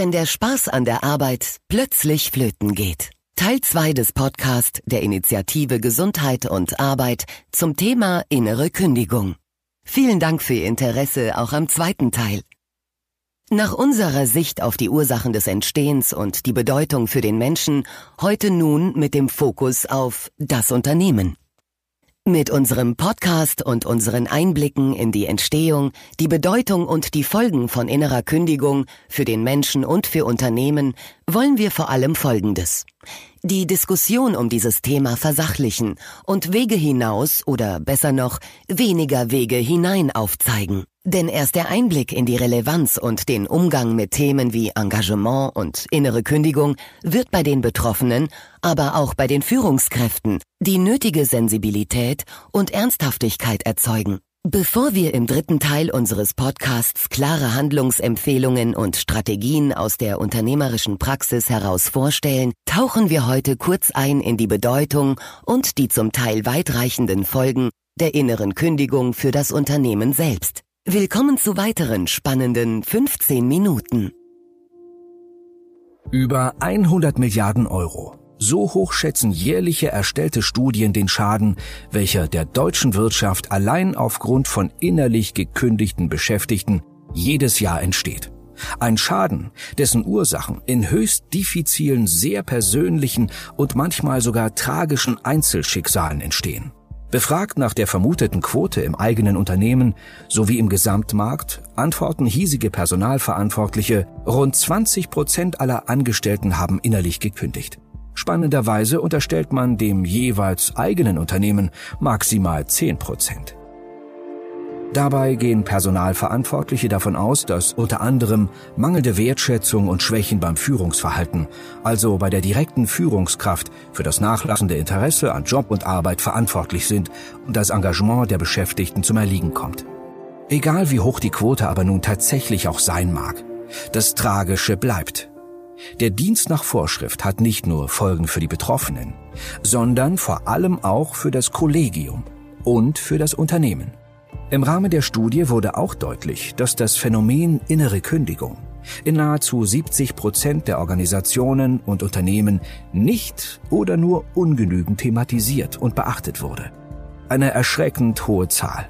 Wenn der Spaß an der Arbeit plötzlich flöten geht. Teil 2 des Podcasts der Initiative Gesundheit und Arbeit zum Thema innere Kündigung. Vielen Dank für Ihr Interesse auch am zweiten Teil. Nach unserer Sicht auf die Ursachen des Entstehens und die Bedeutung für den Menschen heute nun mit dem Fokus auf das Unternehmen. Mit unserem Podcast und unseren Einblicken in die Entstehung, die Bedeutung und die Folgen von innerer Kündigung für den Menschen und für Unternehmen wollen wir vor allem Folgendes. Die Diskussion um dieses Thema versachlichen und Wege hinaus oder besser noch weniger Wege hinein aufzeigen. Denn erst der Einblick in die Relevanz und den Umgang mit Themen wie Engagement und innere Kündigung wird bei den Betroffenen, aber auch bei den Führungskräften die nötige Sensibilität und Ernsthaftigkeit erzeugen. Bevor wir im dritten Teil unseres Podcasts klare Handlungsempfehlungen und Strategien aus der unternehmerischen Praxis heraus vorstellen, tauchen wir heute kurz ein in die Bedeutung und die zum Teil weitreichenden Folgen der inneren Kündigung für das Unternehmen selbst. Willkommen zu weiteren spannenden 15 Minuten. Über 100 Milliarden Euro. So hoch schätzen jährliche erstellte Studien den Schaden, welcher der deutschen Wirtschaft allein aufgrund von innerlich gekündigten Beschäftigten jedes Jahr entsteht. Ein Schaden, dessen Ursachen in höchst diffizilen, sehr persönlichen und manchmal sogar tragischen Einzelschicksalen entstehen. Befragt nach der vermuteten Quote im eigenen Unternehmen sowie im Gesamtmarkt antworten hiesige Personalverantwortliche, rund 20 Prozent aller Angestellten haben innerlich gekündigt. Spannenderweise unterstellt man dem jeweils eigenen Unternehmen maximal 10 Prozent. Dabei gehen Personalverantwortliche davon aus, dass unter anderem mangelnde Wertschätzung und Schwächen beim Führungsverhalten, also bei der direkten Führungskraft, für das nachlassende Interesse an Job und Arbeit verantwortlich sind und das Engagement der Beschäftigten zum Erliegen kommt. Egal wie hoch die Quote aber nun tatsächlich auch sein mag, das Tragische bleibt. Der Dienst nach Vorschrift hat nicht nur Folgen für die Betroffenen, sondern vor allem auch für das Kollegium und für das Unternehmen. Im Rahmen der Studie wurde auch deutlich, dass das Phänomen innere Kündigung in nahezu 70 Prozent der Organisationen und Unternehmen nicht oder nur ungenügend thematisiert und beachtet wurde. Eine erschreckend hohe Zahl.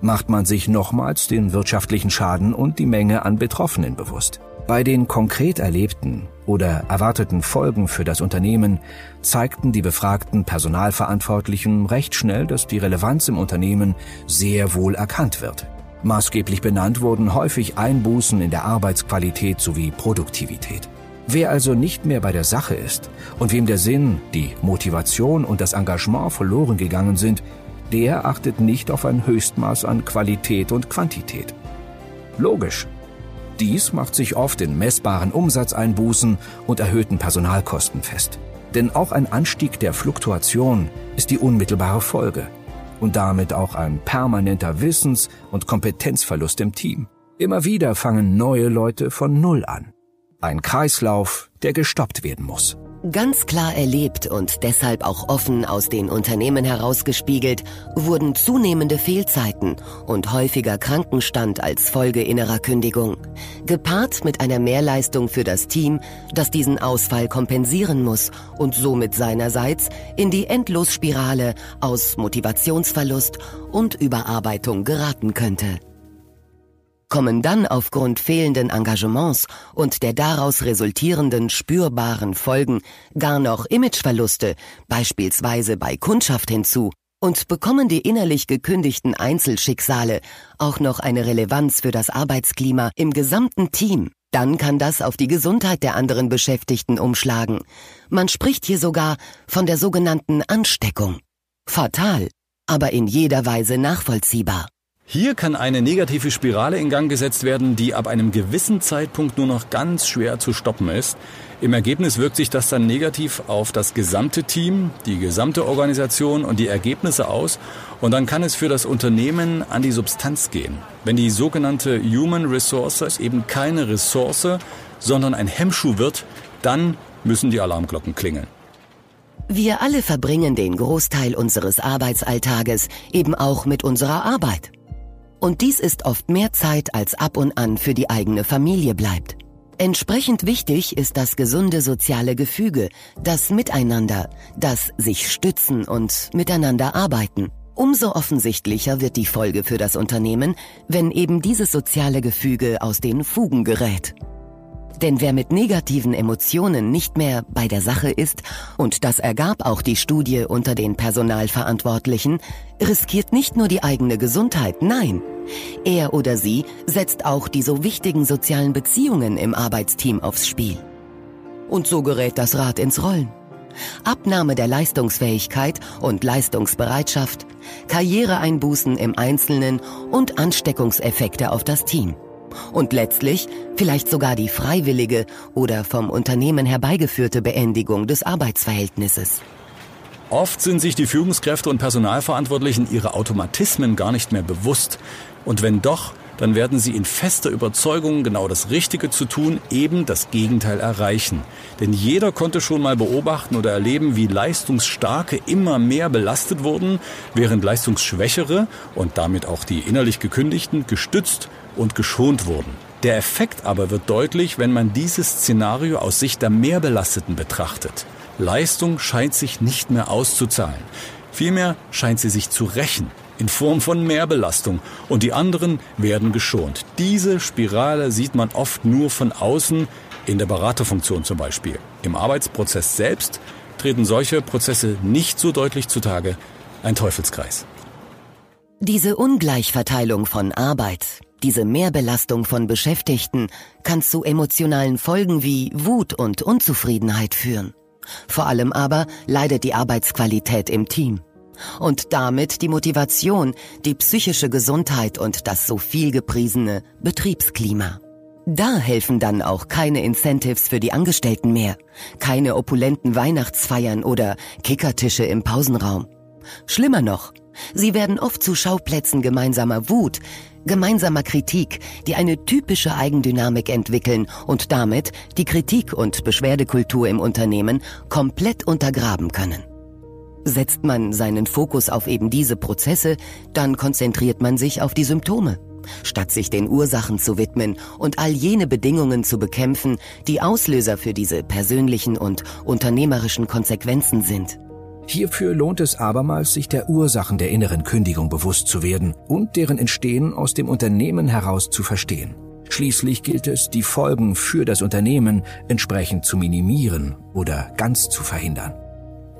Macht man sich nochmals den wirtschaftlichen Schaden und die Menge an Betroffenen bewusst. Bei den konkret erlebten oder erwarteten Folgen für das Unternehmen zeigten die befragten Personalverantwortlichen recht schnell, dass die Relevanz im Unternehmen sehr wohl erkannt wird. Maßgeblich benannt wurden häufig Einbußen in der Arbeitsqualität sowie Produktivität. Wer also nicht mehr bei der Sache ist und wem der Sinn, die Motivation und das Engagement verloren gegangen sind, der achtet nicht auf ein Höchstmaß an Qualität und Quantität. Logisch, dies macht sich oft in messbaren Umsatzeinbußen und erhöhten Personalkosten fest. Denn auch ein Anstieg der Fluktuation ist die unmittelbare Folge und damit auch ein permanenter Wissens- und Kompetenzverlust im Team. Immer wieder fangen neue Leute von Null an. Ein Kreislauf, der gestoppt werden muss. Ganz klar erlebt und deshalb auch offen aus den Unternehmen herausgespiegelt, wurden zunehmende Fehlzeiten und häufiger Krankenstand als Folge innerer Kündigung, gepaart mit einer Mehrleistung für das Team, das diesen Ausfall kompensieren muss und somit seinerseits in die Endlosspirale aus Motivationsverlust und Überarbeitung geraten könnte kommen dann aufgrund fehlenden Engagements und der daraus resultierenden spürbaren Folgen gar noch Imageverluste, beispielsweise bei Kundschaft hinzu, und bekommen die innerlich gekündigten Einzelschicksale auch noch eine Relevanz für das Arbeitsklima im gesamten Team, dann kann das auf die Gesundheit der anderen Beschäftigten umschlagen. Man spricht hier sogar von der sogenannten Ansteckung. Fatal, aber in jeder Weise nachvollziehbar. Hier kann eine negative Spirale in Gang gesetzt werden, die ab einem gewissen Zeitpunkt nur noch ganz schwer zu stoppen ist. Im Ergebnis wirkt sich das dann negativ auf das gesamte Team, die gesamte Organisation und die Ergebnisse aus und dann kann es für das Unternehmen an die Substanz gehen. Wenn die sogenannte Human Resource eben keine Ressource, sondern ein Hemmschuh wird, dann müssen die Alarmglocken klingeln. Wir alle verbringen den Großteil unseres Arbeitsalltages eben auch mit unserer Arbeit. Und dies ist oft mehr Zeit, als ab und an für die eigene Familie bleibt. Entsprechend wichtig ist das gesunde soziale Gefüge, das Miteinander, das sich stützen und miteinander arbeiten. Umso offensichtlicher wird die Folge für das Unternehmen, wenn eben dieses soziale Gefüge aus den Fugen gerät. Denn wer mit negativen Emotionen nicht mehr bei der Sache ist, und das ergab auch die Studie unter den Personalverantwortlichen, riskiert nicht nur die eigene Gesundheit, nein, er oder sie setzt auch die so wichtigen sozialen Beziehungen im Arbeitsteam aufs Spiel. Und so gerät das Rad ins Rollen. Abnahme der Leistungsfähigkeit und Leistungsbereitschaft, Karriereeinbußen im Einzelnen und Ansteckungseffekte auf das Team. Und letztlich vielleicht sogar die freiwillige oder vom Unternehmen herbeigeführte Beendigung des Arbeitsverhältnisses. Oft sind sich die Führungskräfte und Personalverantwortlichen ihre Automatismen gar nicht mehr bewusst. Und wenn doch, dann werden sie in fester Überzeugung, genau das Richtige zu tun, eben das Gegenteil erreichen. Denn jeder konnte schon mal beobachten oder erleben, wie Leistungsstarke immer mehr belastet wurden, während Leistungsschwächere und damit auch die innerlich Gekündigten gestützt und geschont wurden. Der Effekt aber wird deutlich, wenn man dieses Szenario aus Sicht der Mehrbelasteten betrachtet. Leistung scheint sich nicht mehr auszuzahlen. Vielmehr scheint sie sich zu rächen in Form von Mehrbelastung und die anderen werden geschont. Diese Spirale sieht man oft nur von außen, in der Beraterfunktion zum Beispiel. Im Arbeitsprozess selbst treten solche Prozesse nicht so deutlich zutage. Ein Teufelskreis. Diese Ungleichverteilung von Arbeit, diese Mehrbelastung von Beschäftigten kann zu emotionalen Folgen wie Wut und Unzufriedenheit führen. Vor allem aber leidet die Arbeitsqualität im Team und damit die Motivation, die psychische Gesundheit und das so viel gepriesene Betriebsklima. Da helfen dann auch keine Incentives für die Angestellten mehr, keine opulenten Weihnachtsfeiern oder Kickertische im Pausenraum. Schlimmer noch, sie werden oft zu Schauplätzen gemeinsamer Wut, gemeinsamer Kritik, die eine typische Eigendynamik entwickeln und damit die Kritik- und Beschwerdekultur im Unternehmen komplett untergraben können. Setzt man seinen Fokus auf eben diese Prozesse, dann konzentriert man sich auf die Symptome, statt sich den Ursachen zu widmen und all jene Bedingungen zu bekämpfen, die Auslöser für diese persönlichen und unternehmerischen Konsequenzen sind. Hierfür lohnt es abermals, sich der Ursachen der inneren Kündigung bewusst zu werden und deren Entstehen aus dem Unternehmen heraus zu verstehen. Schließlich gilt es, die Folgen für das Unternehmen entsprechend zu minimieren oder ganz zu verhindern.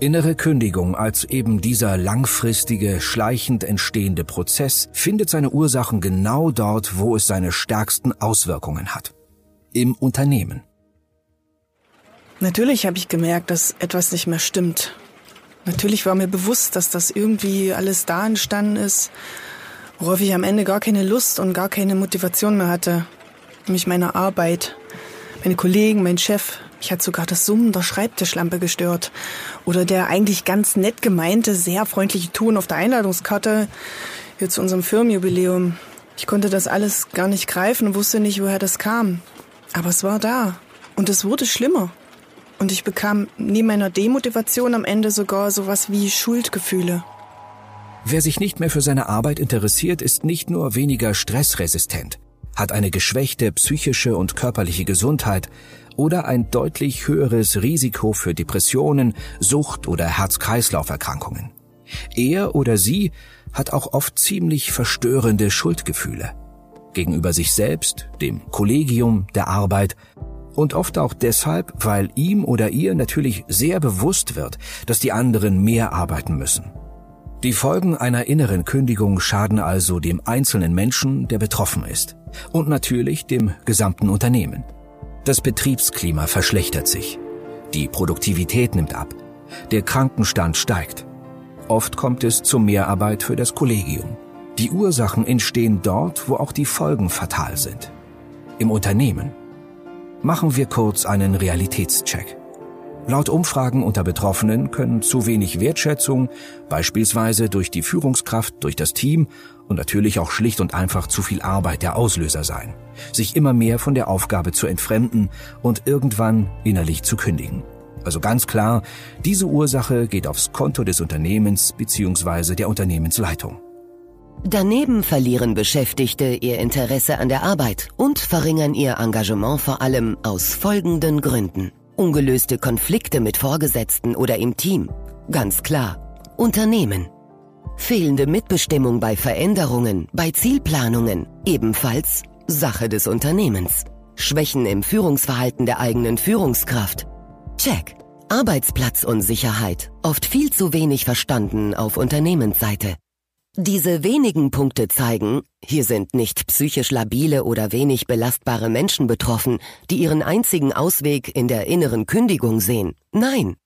Innere Kündigung als eben dieser langfristige, schleichend entstehende Prozess findet seine Ursachen genau dort, wo es seine stärksten Auswirkungen hat. Im Unternehmen. Natürlich habe ich gemerkt, dass etwas nicht mehr stimmt. Natürlich war mir bewusst, dass das irgendwie alles da entstanden ist, worauf ich am Ende gar keine Lust und gar keine Motivation mehr hatte. Nämlich meine Arbeit, meine Kollegen, mein Chef, mich hat sogar das Summen der Schreibtischlampe gestört. Oder der eigentlich ganz nett gemeinte, sehr freundliche Ton auf der Einladungskarte hier zu unserem Firmenjubiläum. Ich konnte das alles gar nicht greifen und wusste nicht, woher das kam. Aber es war da. Und es wurde schlimmer. Und ich bekam neben meiner Demotivation am Ende sogar sowas wie Schuldgefühle. Wer sich nicht mehr für seine Arbeit interessiert, ist nicht nur weniger stressresistent, hat eine geschwächte psychische und körperliche Gesundheit, oder ein deutlich höheres Risiko für Depressionen, Sucht oder Herz-Kreislauf-Erkrankungen. Er oder sie hat auch oft ziemlich verstörende Schuldgefühle gegenüber sich selbst, dem Kollegium, der Arbeit und oft auch deshalb, weil ihm oder ihr natürlich sehr bewusst wird, dass die anderen mehr arbeiten müssen. Die Folgen einer inneren Kündigung schaden also dem einzelnen Menschen, der betroffen ist, und natürlich dem gesamten Unternehmen. Das Betriebsklima verschlechtert sich. Die Produktivität nimmt ab. Der Krankenstand steigt. Oft kommt es zu Mehrarbeit für das Kollegium. Die Ursachen entstehen dort, wo auch die Folgen fatal sind. Im Unternehmen. Machen wir kurz einen Realitätscheck. Laut Umfragen unter Betroffenen können zu wenig Wertschätzung, beispielsweise durch die Führungskraft, durch das Team und natürlich auch schlicht und einfach zu viel Arbeit der Auslöser sein, sich immer mehr von der Aufgabe zu entfremden und irgendwann innerlich zu kündigen. Also ganz klar, diese Ursache geht aufs Konto des Unternehmens bzw. der Unternehmensleitung. Daneben verlieren Beschäftigte ihr Interesse an der Arbeit und verringern ihr Engagement vor allem aus folgenden Gründen. Ungelöste Konflikte mit Vorgesetzten oder im Team. Ganz klar. Unternehmen. Fehlende Mitbestimmung bei Veränderungen, bei Zielplanungen. Ebenfalls Sache des Unternehmens. Schwächen im Führungsverhalten der eigenen Führungskraft. Check. Arbeitsplatzunsicherheit. Oft viel zu wenig verstanden auf Unternehmensseite. Diese wenigen Punkte zeigen, hier sind nicht psychisch labile oder wenig belastbare Menschen betroffen, die ihren einzigen Ausweg in der inneren Kündigung sehen. Nein.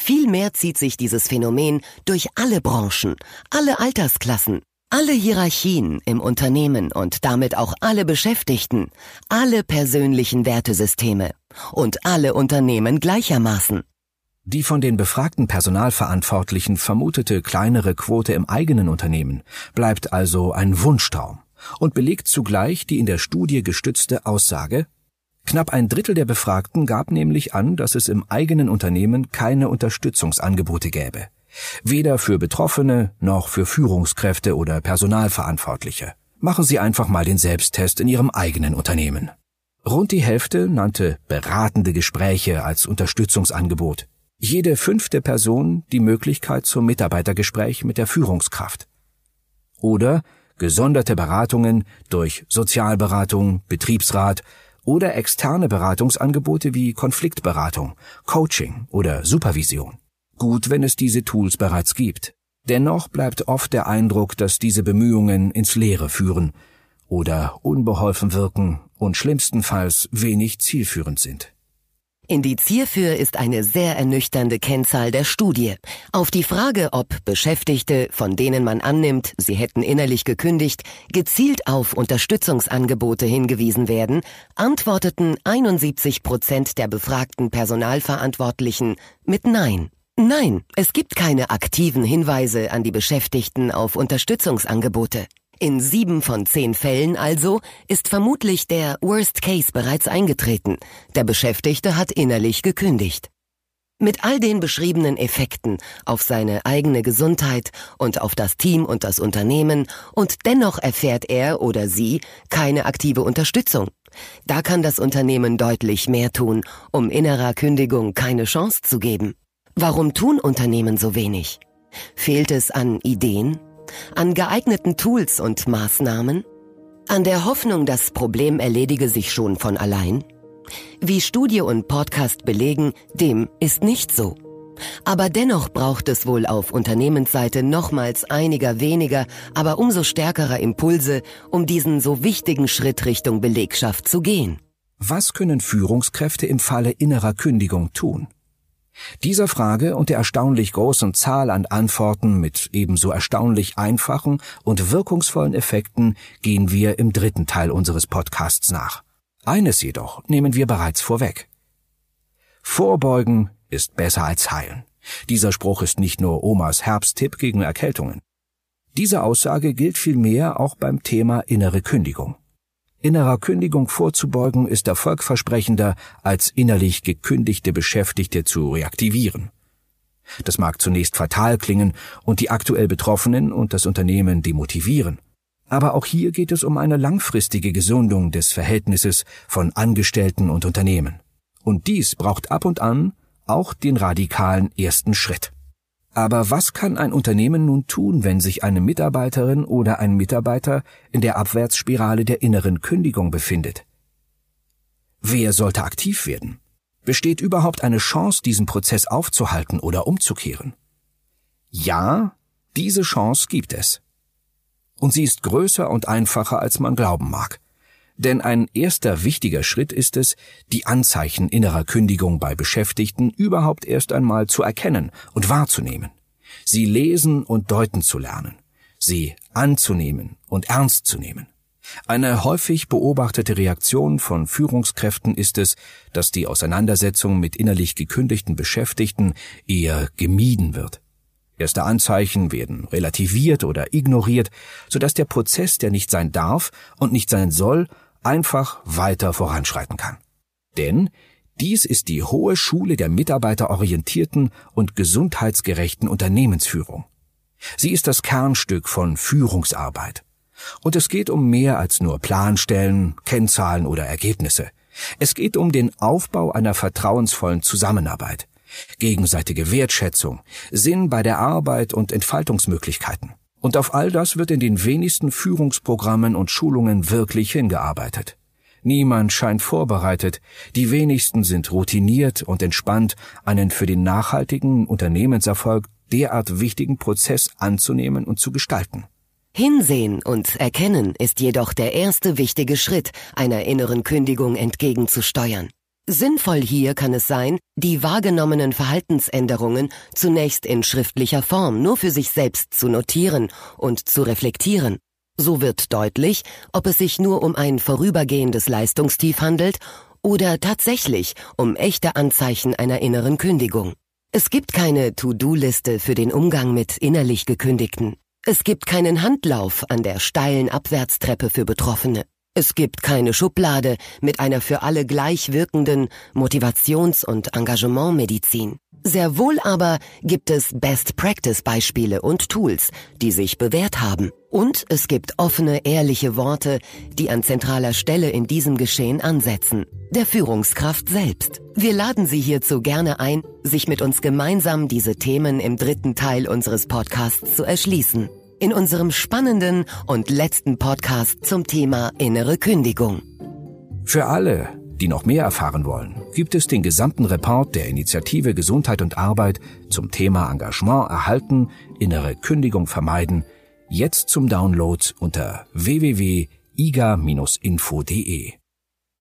Vielmehr zieht sich dieses Phänomen durch alle Branchen, alle Altersklassen, alle Hierarchien im Unternehmen und damit auch alle Beschäftigten, alle persönlichen Wertesysteme und alle Unternehmen gleichermaßen. Die von den befragten Personalverantwortlichen vermutete kleinere Quote im eigenen Unternehmen bleibt also ein Wunschtraum und belegt zugleich die in der Studie gestützte Aussage, knapp ein Drittel der Befragten gab nämlich an, dass es im eigenen Unternehmen keine Unterstützungsangebote gäbe, weder für Betroffene noch für Führungskräfte oder Personalverantwortliche. Machen Sie einfach mal den Selbsttest in Ihrem eigenen Unternehmen. Rund die Hälfte nannte beratende Gespräche als Unterstützungsangebot jede fünfte Person die Möglichkeit zum Mitarbeitergespräch mit der Führungskraft. Oder gesonderte Beratungen durch Sozialberatung, Betriebsrat oder externe Beratungsangebote wie Konfliktberatung, Coaching oder Supervision. Gut, wenn es diese Tools bereits gibt. Dennoch bleibt oft der Eindruck, dass diese Bemühungen ins Leere führen oder unbeholfen wirken und schlimmstenfalls wenig zielführend sind. Indiz hierfür ist eine sehr ernüchternde Kennzahl der Studie. Auf die Frage, ob Beschäftigte, von denen man annimmt, sie hätten innerlich gekündigt, gezielt auf Unterstützungsangebote hingewiesen werden, antworteten 71 Prozent der befragten Personalverantwortlichen mit Nein. Nein, es gibt keine aktiven Hinweise an die Beschäftigten auf Unterstützungsangebote. In sieben von zehn Fällen also ist vermutlich der Worst Case bereits eingetreten. Der Beschäftigte hat innerlich gekündigt. Mit all den beschriebenen Effekten auf seine eigene Gesundheit und auf das Team und das Unternehmen und dennoch erfährt er oder sie keine aktive Unterstützung. Da kann das Unternehmen deutlich mehr tun, um innerer Kündigung keine Chance zu geben. Warum tun Unternehmen so wenig? Fehlt es an Ideen, an geeigneten Tools und Maßnahmen? An der Hoffnung, das Problem erledige sich schon von allein? Wie Studie und Podcast belegen, dem ist nicht so. Aber dennoch braucht es wohl auf Unternehmensseite nochmals einiger weniger, aber umso stärkerer Impulse, um diesen so wichtigen Schritt Richtung Belegschaft zu gehen. Was können Führungskräfte im Falle innerer Kündigung tun? Dieser Frage und der erstaunlich großen Zahl an Antworten mit ebenso erstaunlich einfachen und wirkungsvollen Effekten gehen wir im dritten Teil unseres Podcasts nach. Eines jedoch nehmen wir bereits vorweg. Vorbeugen ist besser als heilen. Dieser Spruch ist nicht nur Omas Herbsttipp gegen Erkältungen. Diese Aussage gilt vielmehr auch beim Thema innere Kündigung. Innerer Kündigung vorzubeugen ist erfolgversprechender, als innerlich gekündigte Beschäftigte zu reaktivieren. Das mag zunächst fatal klingen und die aktuell Betroffenen und das Unternehmen demotivieren. Aber auch hier geht es um eine langfristige Gesundung des Verhältnisses von Angestellten und Unternehmen. Und dies braucht ab und an auch den radikalen ersten Schritt. Aber was kann ein Unternehmen nun tun, wenn sich eine Mitarbeiterin oder ein Mitarbeiter in der Abwärtsspirale der inneren Kündigung befindet? Wer sollte aktiv werden? Besteht überhaupt eine Chance, diesen Prozess aufzuhalten oder umzukehren? Ja, diese Chance gibt es. Und sie ist größer und einfacher, als man glauben mag. Denn ein erster wichtiger Schritt ist es, die Anzeichen innerer Kündigung bei Beschäftigten überhaupt erst einmal zu erkennen und wahrzunehmen, sie lesen und deuten zu lernen, sie anzunehmen und ernst zu nehmen. Eine häufig beobachtete Reaktion von Führungskräften ist es, dass die Auseinandersetzung mit innerlich gekündigten Beschäftigten eher gemieden wird. Erste Anzeichen werden relativiert oder ignoriert, sodass der Prozess, der nicht sein darf und nicht sein soll, einfach weiter voranschreiten kann. Denn dies ist die hohe Schule der mitarbeiterorientierten und gesundheitsgerechten Unternehmensführung. Sie ist das Kernstück von Führungsarbeit. Und es geht um mehr als nur Planstellen, Kennzahlen oder Ergebnisse. Es geht um den Aufbau einer vertrauensvollen Zusammenarbeit, gegenseitige Wertschätzung, Sinn bei der Arbeit und Entfaltungsmöglichkeiten. Und auf all das wird in den wenigsten Führungsprogrammen und Schulungen wirklich hingearbeitet. Niemand scheint vorbereitet, die wenigsten sind routiniert und entspannt, einen für den nachhaltigen Unternehmenserfolg derart wichtigen Prozess anzunehmen und zu gestalten. Hinsehen und erkennen ist jedoch der erste wichtige Schritt, einer inneren Kündigung entgegenzusteuern. Sinnvoll hier kann es sein, die wahrgenommenen Verhaltensänderungen zunächst in schriftlicher Form nur für sich selbst zu notieren und zu reflektieren. So wird deutlich, ob es sich nur um ein vorübergehendes Leistungstief handelt oder tatsächlich um echte Anzeichen einer inneren Kündigung. Es gibt keine To-Do-Liste für den Umgang mit innerlich Gekündigten. Es gibt keinen Handlauf an der steilen Abwärtstreppe für Betroffene. Es gibt keine Schublade mit einer für alle gleich wirkenden Motivations- und Engagementmedizin. Sehr wohl aber gibt es Best-Practice-Beispiele und Tools, die sich bewährt haben. Und es gibt offene, ehrliche Worte, die an zentraler Stelle in diesem Geschehen ansetzen. Der Führungskraft selbst. Wir laden Sie hierzu gerne ein, sich mit uns gemeinsam diese Themen im dritten Teil unseres Podcasts zu erschließen in unserem spannenden und letzten Podcast zum Thema innere Kündigung. Für alle, die noch mehr erfahren wollen, gibt es den gesamten Report der Initiative Gesundheit und Arbeit zum Thema Engagement erhalten, innere Kündigung vermeiden, jetzt zum Download unter www.iga-info.de.